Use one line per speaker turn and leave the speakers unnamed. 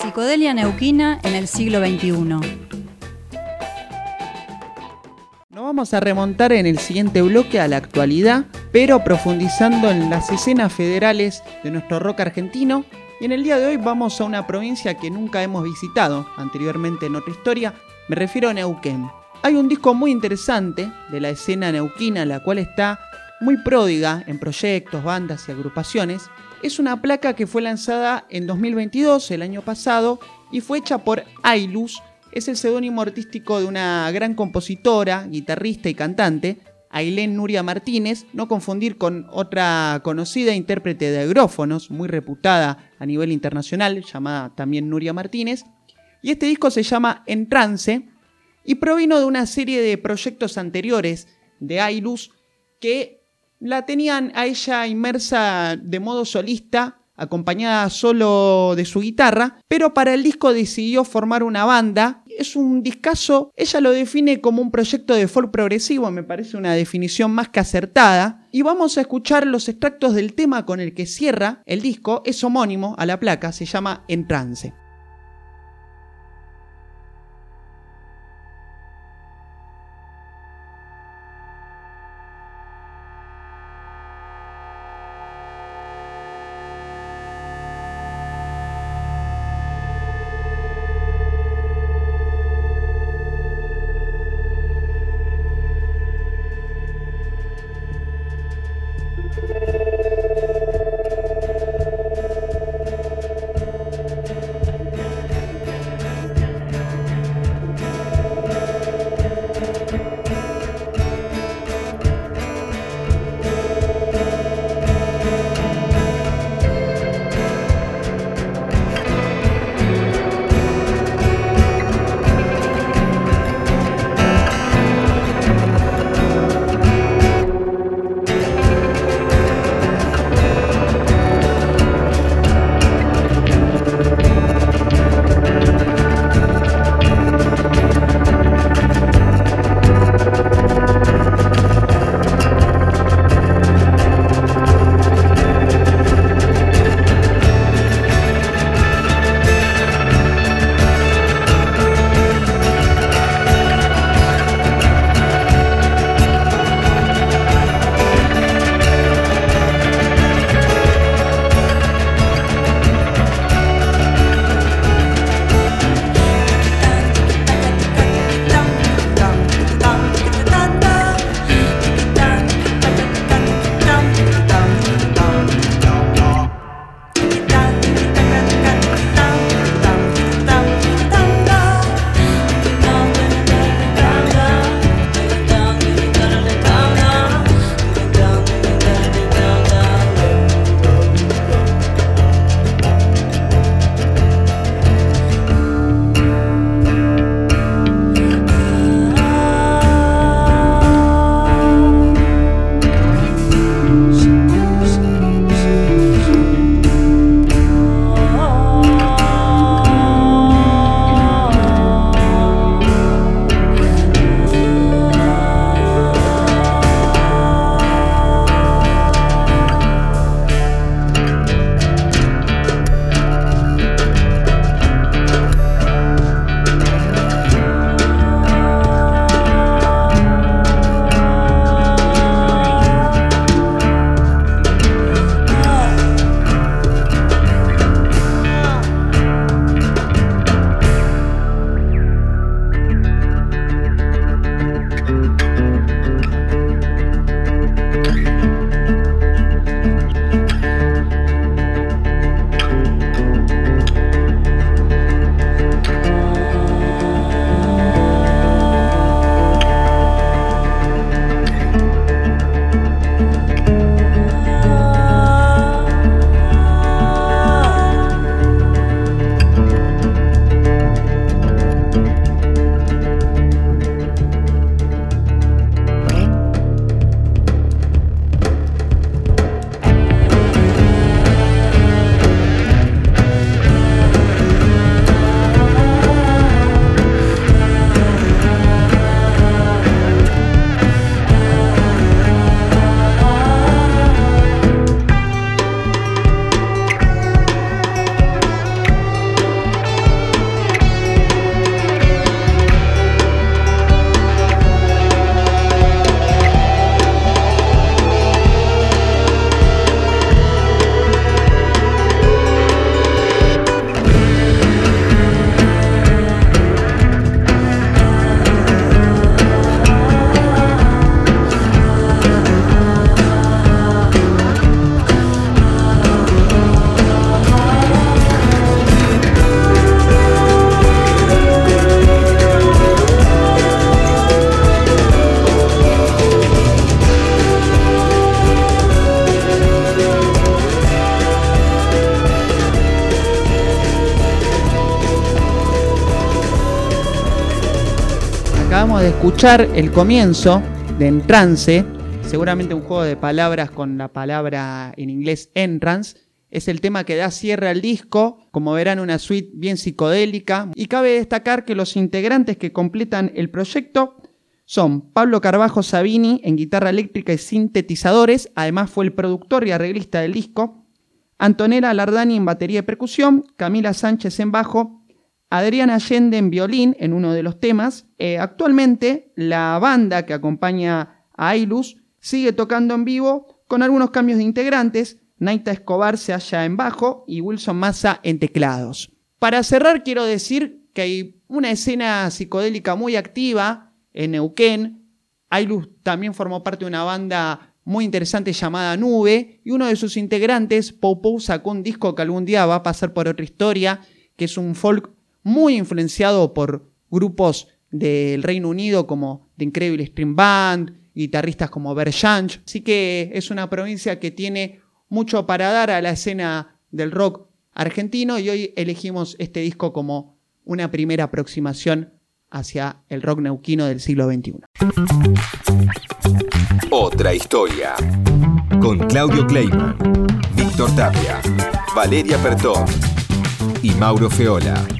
Psicodelia neuquina en el siglo XXI.
Nos vamos a remontar en el siguiente bloque a la actualidad, pero profundizando en las escenas federales de nuestro rock argentino. Y en el día de hoy vamos a una provincia que nunca hemos visitado anteriormente en otra historia, me refiero a Neuquén. Hay un disco muy interesante de la escena neuquina, la cual está muy pródiga en proyectos, bandas y agrupaciones, es una placa que fue lanzada en 2022, el año pasado, y fue hecha por Ailus. Es el seudónimo artístico de una gran compositora, guitarrista y cantante, Ailén Nuria Martínez, no confundir con otra conocida intérprete de agrófonos, muy reputada a nivel internacional, llamada también Nuria Martínez. Y este disco se llama En Trance y provino de una serie de proyectos anteriores de Ailus que la tenían a ella inmersa de modo solista, acompañada solo de su guitarra, pero para el disco decidió formar una banda. Es un discazo, ella lo define como un proyecto de folk progresivo, me parece una definición más que acertada. Y vamos a escuchar los extractos del tema con el que cierra el disco, es homónimo a la placa, se llama En Trance. De escuchar el comienzo de Entrance, seguramente un juego de palabras con la palabra en inglés entrance. Es el tema que da cierre al disco, como verán una suite bien psicodélica. Y cabe destacar que los integrantes que completan el proyecto son Pablo Carbajo Sabini en guitarra eléctrica y sintetizadores, además fue el productor y arreglista del disco, Antonella Lardani en batería y percusión, Camila Sánchez en bajo, Adriana Allende en violín en uno de los temas. Eh, actualmente la banda que acompaña a Ailus sigue tocando en vivo con algunos cambios de integrantes. Naita Escobar se halla en bajo y Wilson Massa en teclados. Para cerrar quiero decir que hay una escena psicodélica muy activa en Neuquén. Ailus también formó parte de una banda muy interesante llamada Nube y uno de sus integrantes, Pou sacó un disco que algún día va a pasar por otra historia, que es un folk muy influenciado por grupos del Reino Unido como The Incredible String Band, guitarristas como Berjanch. Así que es una provincia que tiene mucho para dar a la escena del rock argentino y hoy elegimos este disco como una primera aproximación hacia el rock neuquino del siglo XXI.
Otra historia. Con Claudio Kleiman, Víctor Tapia, Valeria Pertón y Mauro Feola.